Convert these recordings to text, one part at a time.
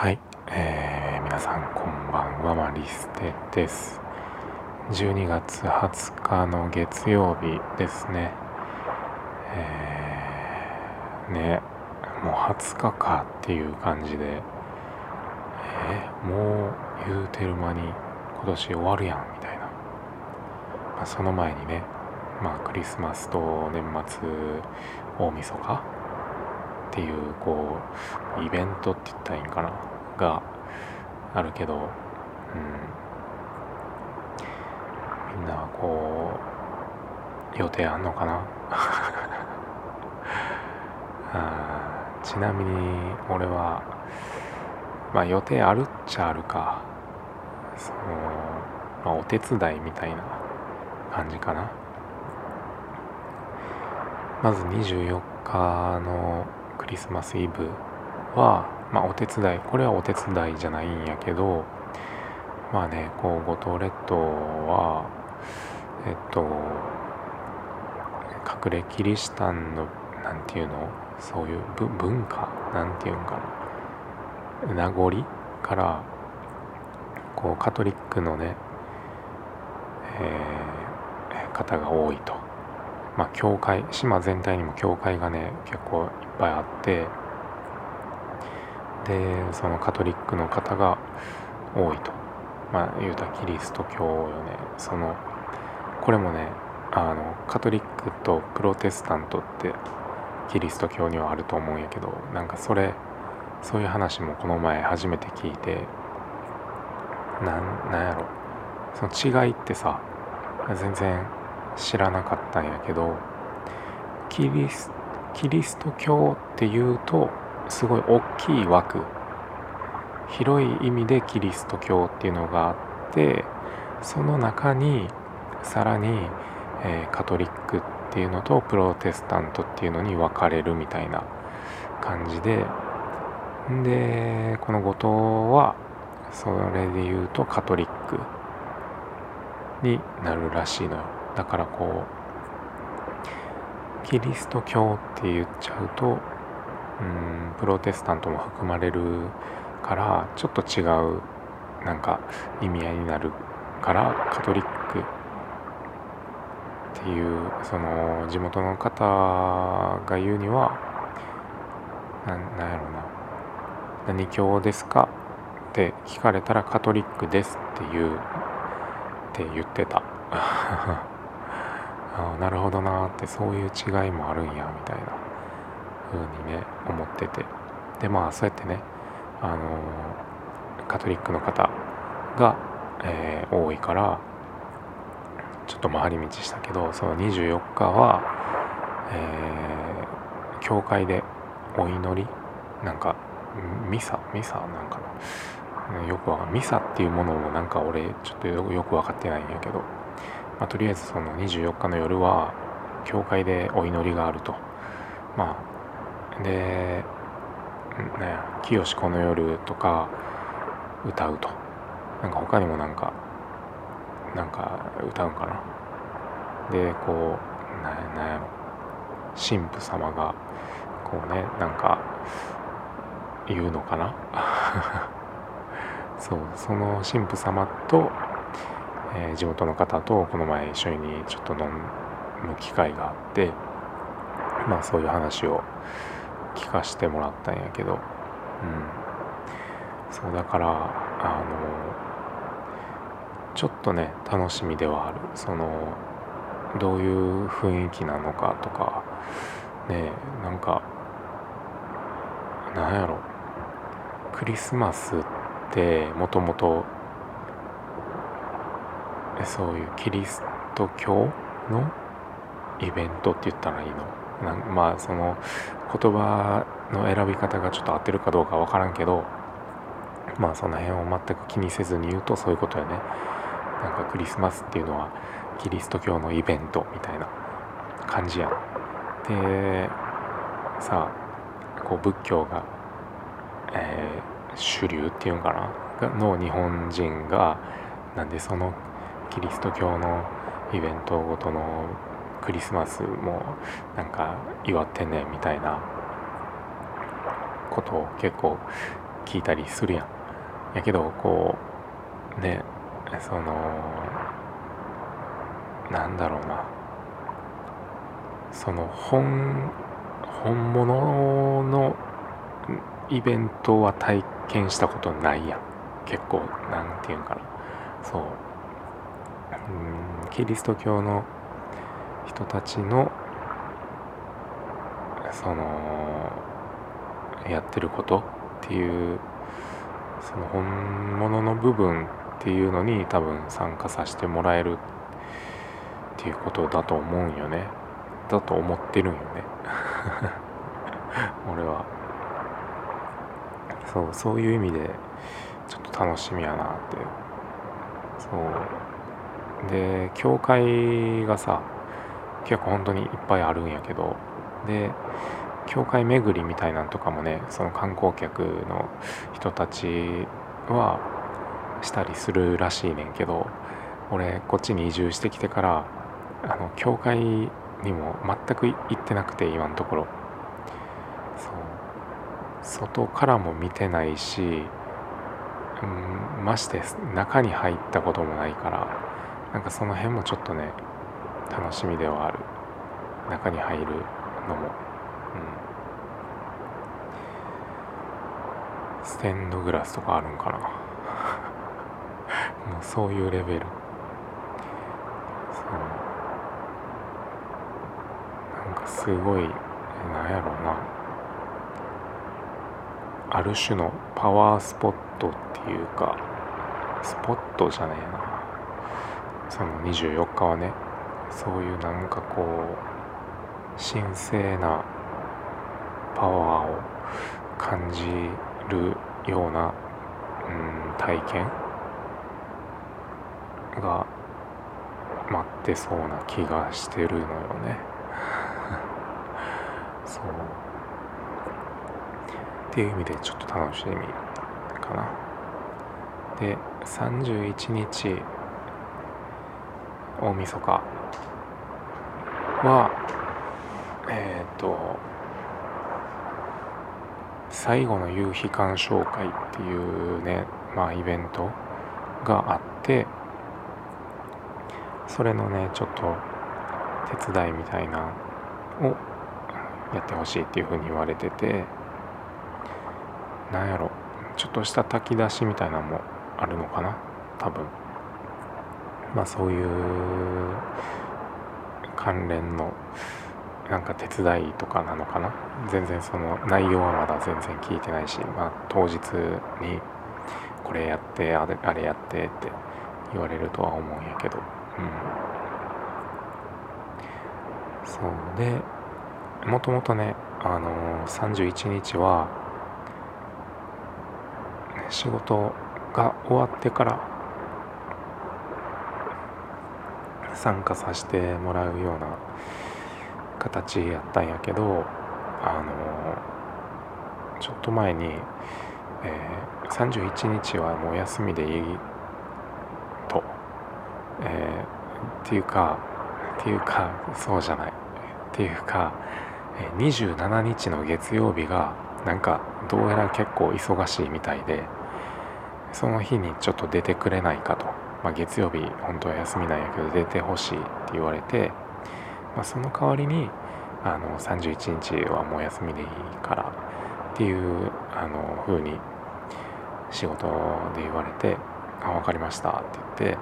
はい、えー、皆さんこんばんはマリステです。12月20日の月曜日ですね。えー、ねもう20日かっていう感じで。えー、もう言うてる間に今年終わるやんみたいな、まあ、その前にねまあクリスマスと年末大晦日っていうこうイベントって言ったらいいんかな？があるけど、うん、みんなはこう予定あんのかな？あちなみに俺はまあ予定あるっちゃあるか。その、まあ、お手伝いみたいな感じかな。まず24日のリスマスイブは、まあ、お手伝いこれはお手伝いじゃないんやけどまあねこう五島列島はえっと隠れキリシタンのなんていうの？そういう文化？なんていうんかな？名残からこうカトリックのね、えー、方が多いと。まあ、教会島全体にも教会がね結構いっぱいあってでそのカトリックの方が多いと。まあ言うたキリスト教よね。そのこれもねあのカトリックとプロテスタントってキリスト教にはあると思うんやけどなんかそれそういう話もこの前初めて聞いてなんなんやろ。その違いってさ全然知らなかったんやけどキリスキリスト教っていうとすごい大きい枠。広い意味でキリスト教っていうのがあってその中にさらに、えー、カトリックっていうのとプロテスタントっていうのに分かれるみたいな感じで。でこの後藤はそれで言うとカトリックになるらしいのよ。だからこうキリスト教って言っちゃうとうんプロテスタントも含まれるからちょっと違うなんか意味合いになるからカトリックっていうその地元の方が言うにはなんやろうな何教ですかって聞かれたらカトリックですって言うって言ってた。ああなるほどなってそういう違いもあるんやみたいな風にね思ってて。でまあそうやってねあのカトリックの方が、えー、多いからちょっと回り道したけどその24日は、えー、教会でお祈りなんかミサミサなんかなよくわかんミサっていうものもなんか俺ちょっとよく分かってないんやけど。まあ、とりあえずその24日の夜は教会でお祈りがあると。まあでね「清この夜」とか歌うと。なんか他にもなんかなんか歌うんかな。でこうなんやろ。神父様がこうねなんか言うのかな。そうその神父様とえー、地元の方とこの前一緒にちょっと飲む機会があってまあそういう話を聞かしてもらったんやけど、うん、そうだからあのちょっとね楽しみではある。そのどういう雰囲気なのかとかねなんかなんやろ。クリスマスってもともとそういうキリスト教のイベントって言ったらいいの？なんまあその言葉の選び方がちょっと合ってるかどうか分からんけどまあその辺を全く気にせずに言うとそういうことやね。なんかクリスマスっていうのはキリスト教のイベントみたいな感じや。でさあこう仏教が、えー、主流っていうんかな？の日本人がなんでそのキリスト教のイベントごとのクリスマスもなんか祝ってねみたいなことを結構聞いたりするやん。やけどこうねそのなんだろうな。その本本物のイベントは体験したことないやん。結構なんていうんかな。そう。うんキリスト教の人たちのそのやってることっていうその本物の部分っていうのに多分参加させてもらえるっていうことだと思うんよね。だと思ってるんよね。俺は。そうそういう意味でちょっと楽しみやなって。そう。で教会がさ結構本当にいっぱいあるんやけどで教会巡りみたいなんとかもねその観光客の人たちはしたりするらしいねんけど俺こっちに移住してきてからあの教会にも全く行ってなくて今のところ。そう。外からも見てないし、うん、まして中に入ったこともないからなんかその辺もちょっとね楽しみではある。中に入るのも、うん、ステンドグラスとかあるんかな。もうそういうレベル。そう。なんかすごいなんやろうな。ある種のパワースポットっていうかスポットじゃねえな。その24日はねそういうなんかこう神聖なパワーを感じるような、うん、体験が待ってそうな気がしてるのよね。そう。っていう意味でちょっと楽しみかな。で31日大晦日。はえっ、ー、と最後の夕日鑑賞会っていうねまあイベントがあってそれのねちょっと手伝いみたいなをやってほしいっていうふうに言われててなんやろちょっとした炊き出しみたいなのもあるのかな多分。まあそういう関連のなんか手伝いとかなのかな？全然その内容はまだ全然聞いてないし、まあ、当日にこれやってあれあれやってって言われるとは思うんやけど、うん、そうでもともとね、あのー、31日は仕事が終わってから参加させてもらうような形やったんやけどあのちょっと前に、えー、31日はもう休みでいいと、えー、っていうかっていうかそうじゃない。っていうか27日の月曜日がなんかどうやら結構忙しいみたいでその日にちょっと出てくれないかと、まあ、月曜日本当は休みなんやけど出てほしいって言われてまあ、その代わりにあの31日はもう休みでいいからっていうあの風に仕事で言われて「あ分かりました」って言っ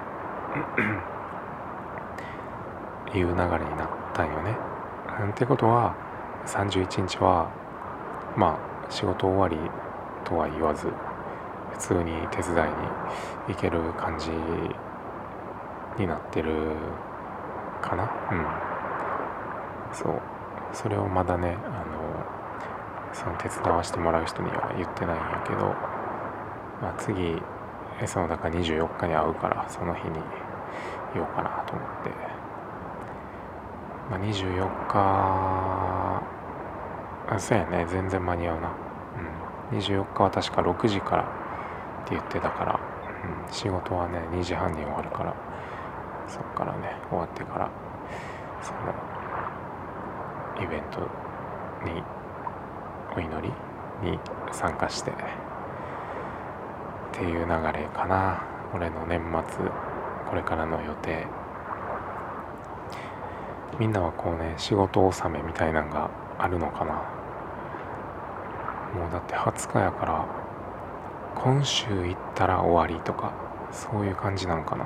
ていう流れになったんよね。ってことは31日はまあ仕事終わりとは言わず普通に手伝いに行ける感じになってるかな？うん。そう。それをまだねあのその手伝わしてもらう人には言ってないんやけど、まあ、次そのだから24日に会うからその日に言おうかなと思って、まあ、24日あそうやね。全然間に合うな、うん、24日は確か6時からって言ってたから、うん、仕事はね2時半に終わるから。そっからね終わってから。そのイベントにお祈りに参加して。っていう流れかな。俺の年末これからの予定。みんなはこうね仕事納めみたいなんがあるのかな。もうだって20日やから今週行ったら終わりとかそういう感じなんかな。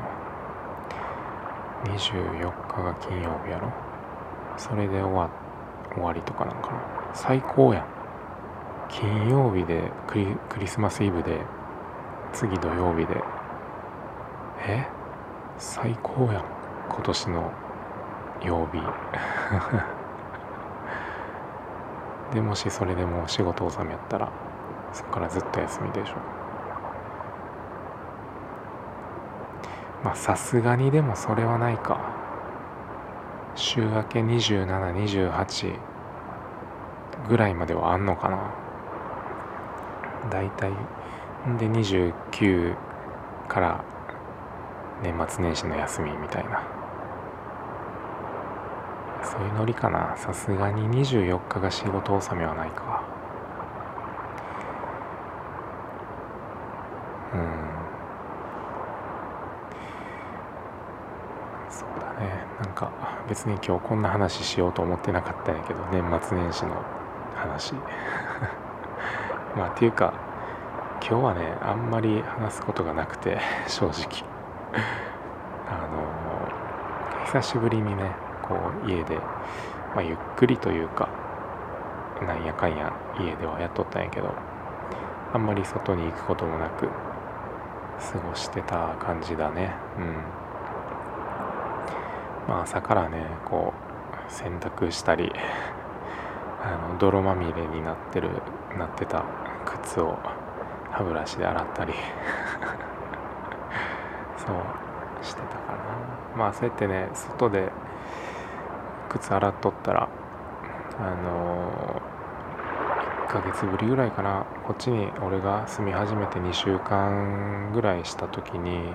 24日が金曜日やろ。それで終わ終わりとかなんかな。最高やん。金曜日でクリクリスマスイブで次土曜日で。え？最高やん。今年の曜日。でもしそれでも仕事納めやったら。そこからずっと休みでしょ。まあさすがにでもそれはないか。週明け2728ぐらいまではあんのかな。大体で29から年末年始の休みみたいな。そういうノリかな。さすがに24日が仕事納めはないか。うん。そうだね。なんか別に今日こんな話しようと思ってなかったんやけど年末年始の話。まあっていうか今日はねあんまり話すことがなくて 正直。あの久しぶりにねこう家で、まあ、ゆっくりというかなんやかんや家ではやっとったんやけどあんまり外に行くこともなく過ごしてた感じだね。うん。まあ朝からねこう洗濯したりあの泥まみれになってるなってた靴を歯ブラシで洗ったり そうしてたかな。まあそうやってね外で靴洗っとったらあの、ヶ月ぶりぐらいかなこっちに俺が住み始めて2週間ぐらいした時に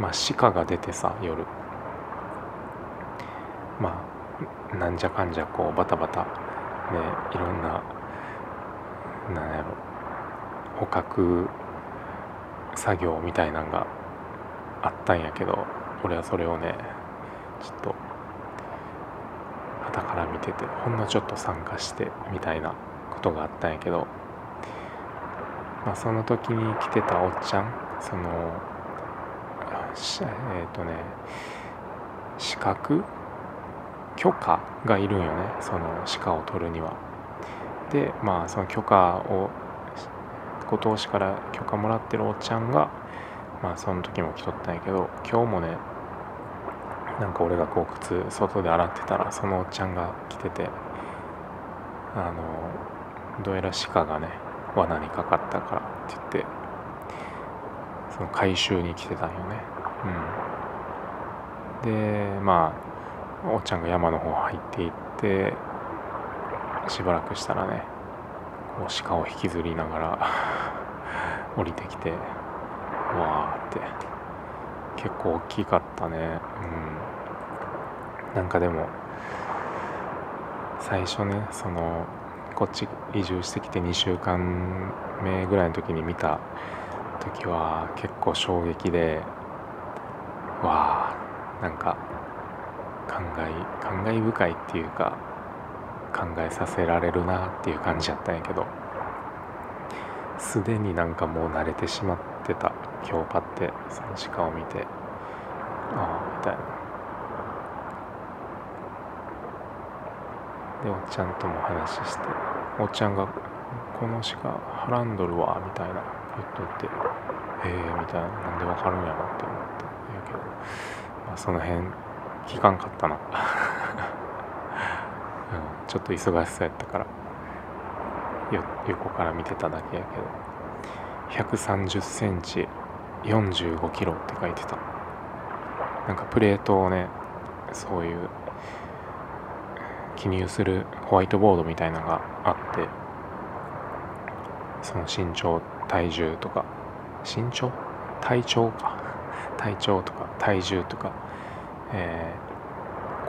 まあ鹿が出てさ夜。まあなんじゃかんじゃこうバタバタ。ねいろんななんやろ捕獲作業みたいなんがあったんやけど俺はそれをねちょっと傍から見ててほんのちょっと参加してみたいな。ことがあったんやけど、まあ、その時に来てたおっちゃんそのえっ、ー、とね資格許可がいるんよねその鹿を取るには。でまあその許可をご当市から許可もらってるおっちゃんがまあその時も来とったんやけど今日もねなんか俺がこう靴外で洗ってたらそのおっちゃんが来ててあのどうやら鹿がね罠にかかったからって言ってその回収に来てたんよね。うん。でまあおっちゃんが山の方入っていってしばらくしたらねこう鹿を引きずりながら 降りてきてわーって。結構大きかったね。うん。なんかでも最初ねそのこっち移住してきて2週間目ぐらいの時に見た時は結構衝撃でわあなんか感慨感慨深いっていうか考えさせられるなっていう感じやったんやけどすでになんかもう慣れてしまってた今日パってその鹿を見てああみたいな。でおっちゃんとも話しておっちゃんが「この鹿はらんどるわ」みたいな言っとって「へえ」みたいななんでわかるんやろって思ったんやけど、まあ、その辺聞かんかったな。うんちょっと忙しそうやったから横から見てただけやけど130センチ45キロって書いてた。なんかプレートをねそういう記入するホワイトボードみたいなのがあってその身長体重とか身長？体長か。体長とか体重とか、え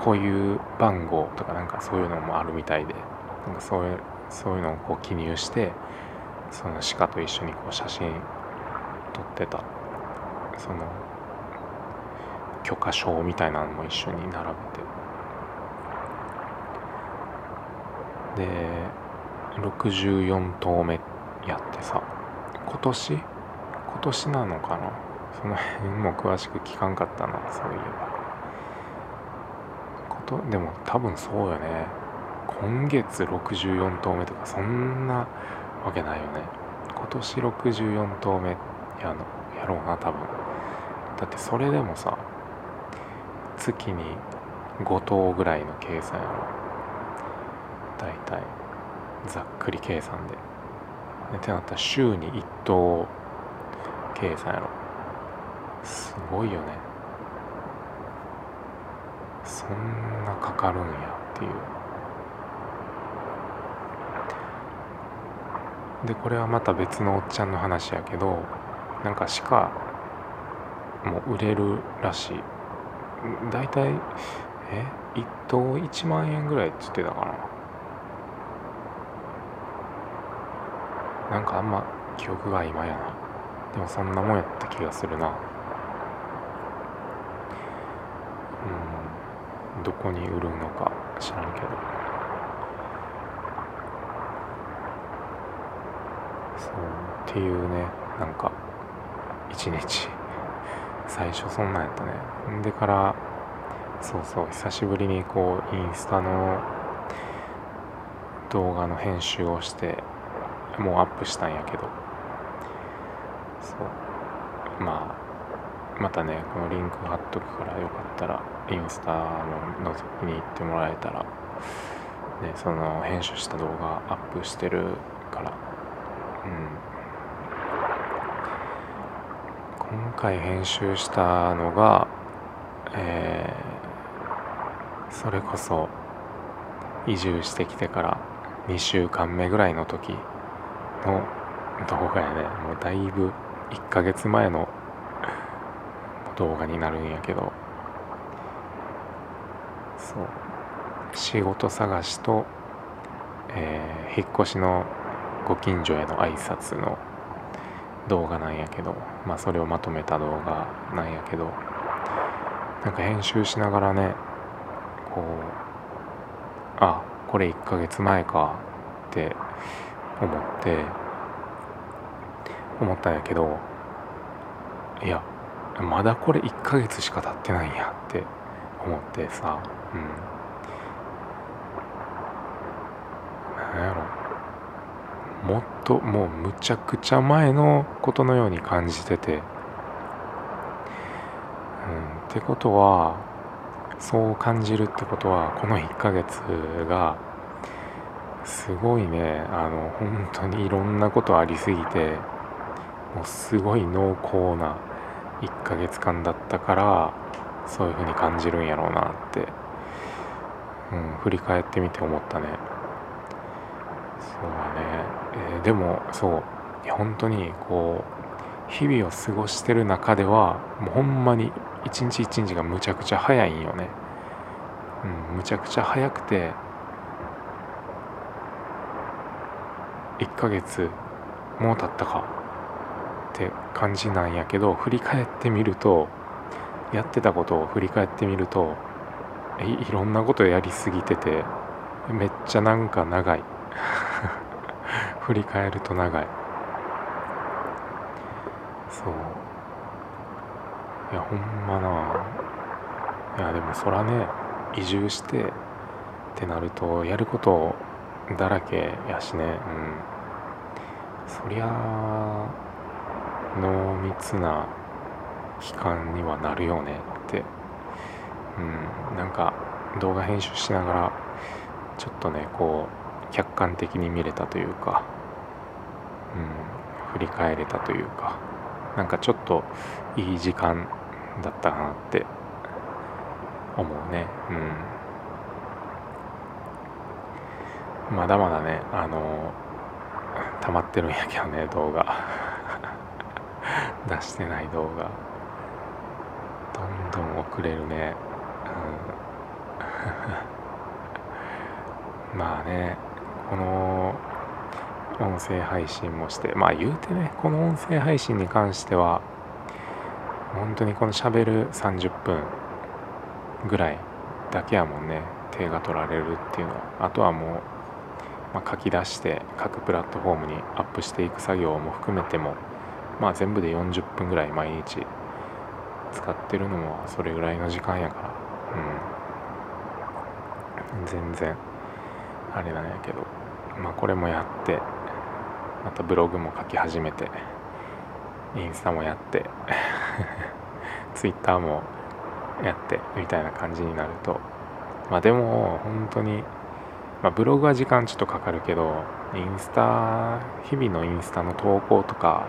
こういう番号とかなんかそういうのもあるみたいでなんかそういうそういうのをこう記入してその鹿と一緒にこう写真取ってたその許可証みたいなのも一緒に並べてで64投目やってさ。今年？今年なのかな？その辺も詳しく聞かんかったなそういえば。ことでも多分そうよね。今月64投目とかそんなわけないよね。今年64投目やのやろうな多分。だってそれでもさ月に5頭ぐらいの計算やろ。大体ざっくり計算で。でってなったら週に1頭計算やろ。すごいよね。そんなかかるんやっていう。でこれはまた別のおっちゃんの話やけどなんか鹿も売れるらしい。大体え1頭1万円ぐらいって言ってたかな。なんかあんま記憶が今やな。でもそんなもんやった気がするな。うん。どこに売るのか知らんけど。そう。っていうね。なんか一日。最初そんなんやったね。んでからそうそう。久しぶりにこうインスタの動画の編集をしてもうアップしたんやけど。そう。まあまたねこのリンク貼っとくからよかったらインスタの覗きに行ってもらえたら、ね、その編集した動画アップしてるから。うん。今回編集したのがえー、それこそ移住してきてから2週間目ぐらいの時の動画やね。もうだいぶ1ヶ月前の動画になるんやけど。そう。仕事探しと、えー、引っ越しのご近所への挨拶の動画なんやけど。まあそれをまとめた動画なんやけど。なんか編集しながらねこうあこれ1ヶ月前か。思って思ったんやけどいやまだこれ1ヶ月しか経ってないんやって思ってさうん。なんやろ。もっともうむちゃくちゃ前のことのように感じてて、うん、ってことはそう感じるってことはこの1ヶ月がすごいね。あの本当にいろんなことありすぎてもうすごい濃厚な1ヶ月間だったからそういう風に感じるんやろうなって、うん、振り返ってみて思ったね。そうだね、えー、でもそう本当にこう日々を過ごしてる中ではもうほんまに一日一日がむちゃくちゃ早いんよね。うんむちゃくちゃ早くて1ヶ月もう経ったかって感じなんやけど振り返ってみるとやってたことを振り返ってみるといろんなことやりすぎててめっちゃなんか長い。振り返ると長い。そう。いやほんまな。いやでもそらね移住してってなるとやることだらけやしね。うん。そりゃ濃密な期間にはなるよねって。うん。なんか動画編集しながらちょっとねこう客観的に見れたというかうん。振り返れたというかなんかちょっといい時間だったかなって思うね。うん。まだまだねあの溜まってるんやけどね動画。出してない動画。どんどん遅れるね、うん、まあねこの音声配信もしてまあ言うてねこの音声配信に関しては本当にこのしゃべる30分ぐらいだけやもんね手が取られるっていうのは。あとはもう、まあ、書き出して各プラットフォームにアップしていく作業も含めてもまあ全部で40分ぐらい毎日使ってるのもそれぐらいの時間やから。うん。全然あれなんやけど。まあこれもやってまたブログも書き始めてインスタもやって ツイッターもやってみたいな感じになると。まあでも本当にまあ、ブログは時間ちょっとかかるけどインスタ日々のインスタの投稿とか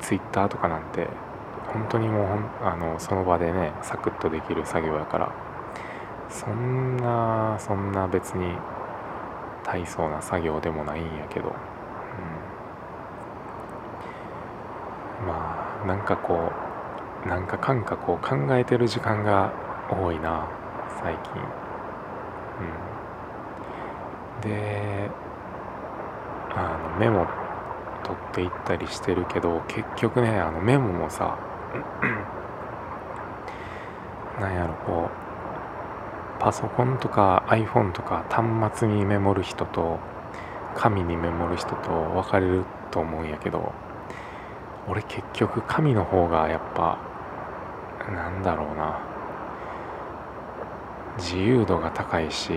ツイッターとかなんて本当にもうあのその場でねサクッとできる作業やからそんなそんな別に大層な作業でもないんやけど、うん、まあなんかこうなんかかんかこう考えてる時間が多いな最近、うん、であのメモ取っていったりしてるけど結局ねあのメモもさ なんやろこうパソコンとか iPhone とか端末にメモる人と紙にメモる人と分かれると思うんやけど俺結局紙の方がやっぱなんだろうな自由度が高いし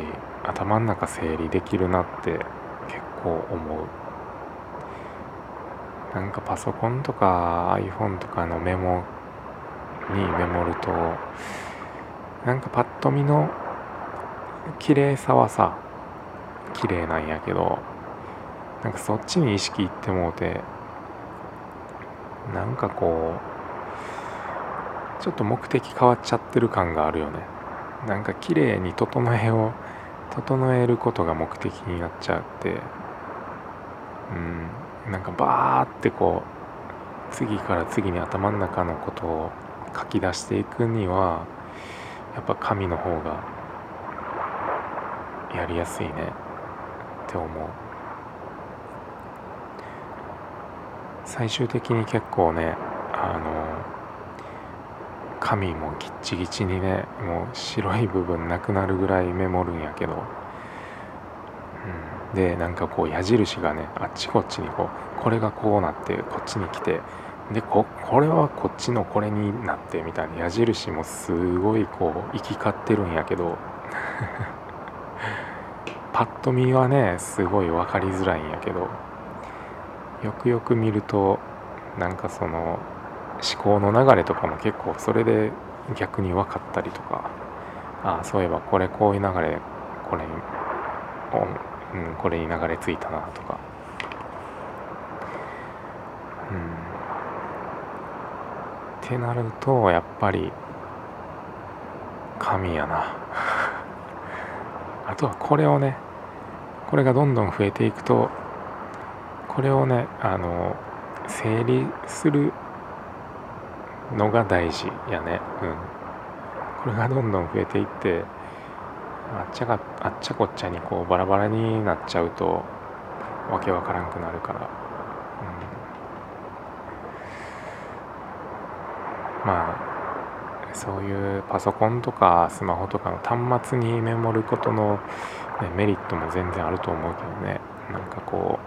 頭の中整理できるなって結構思う。なんかパソコンとか iPhone とかのメモにメモるとなんかパッと見の綺麗さはさ綺麗なんやけどなんかそっちに意識いってもうてなんかこうちょっと目的変わっちゃってる感があるよね。なんか綺麗に整えを整えることが目的になっちゃってうんなんかバーってこう次から次に頭の中のことを書き出していくにはやっぱ紙の方がやりやすいねって思う。最終的に結構ねあの紙もギッチギチにねもう白い部分なくなるぐらいメモるんやけど、うん、でなんかこう矢印がねあっちこっちにこうこれがこうなってこっちに来てでここれはこっちのこれになってみたいな。矢印もすごいこう行き交ってるんやけど。パッと見はねすごい分かりづらいんやけど。よくよく見るとなんかその思考の流れとかも結構それで逆に分かったりとか。ああそういえばこれこういう流れこれに、うん、これに流れ着いたなとか。うん。ってなるとやっぱり神やな。あとはこれをねこれがどんどん増えていくとこれをねあの整理するのが大事やね。うん。これがどんどん増えていってあっちゃがあっちゃこっちゃにこうバラバラになっちゃうとわけわからんくなるから、うん、まあそういうパソコンとかスマホとかの端末にメモることのね、メリットも全然あると思うけどね。なんかこ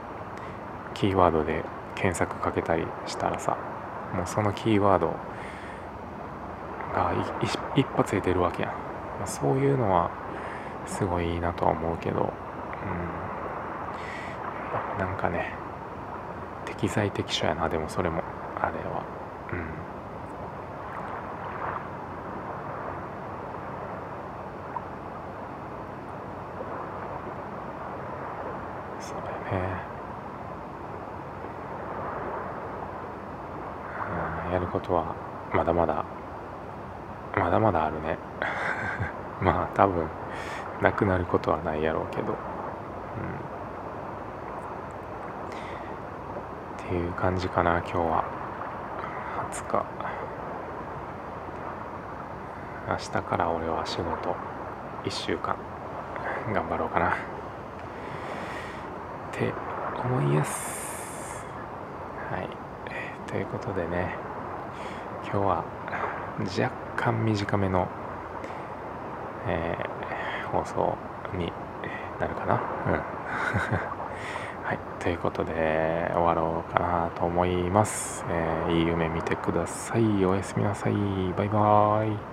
うキーワードで検索かけたりしたらさもうそのキーワードが一発で出るわけや。ん、まあ、そういうのはすごいいいなとは思うけど、うん、なんかね適材適所やな。でもそれもあれは。うん。やることはまだまだまだまだあるねまあ多分なくなることはないやろうけど、うん、っていう感じかな今日は。20日。明日から俺は仕事。1週間。頑張ろうかな。って思います。はい。ということでね。今日は若干短めの、えー、放送になるかな？うん。はい。ということで終わろうかなと思います、えー、いい夢見てください。おやすみなさい。バイバーイ。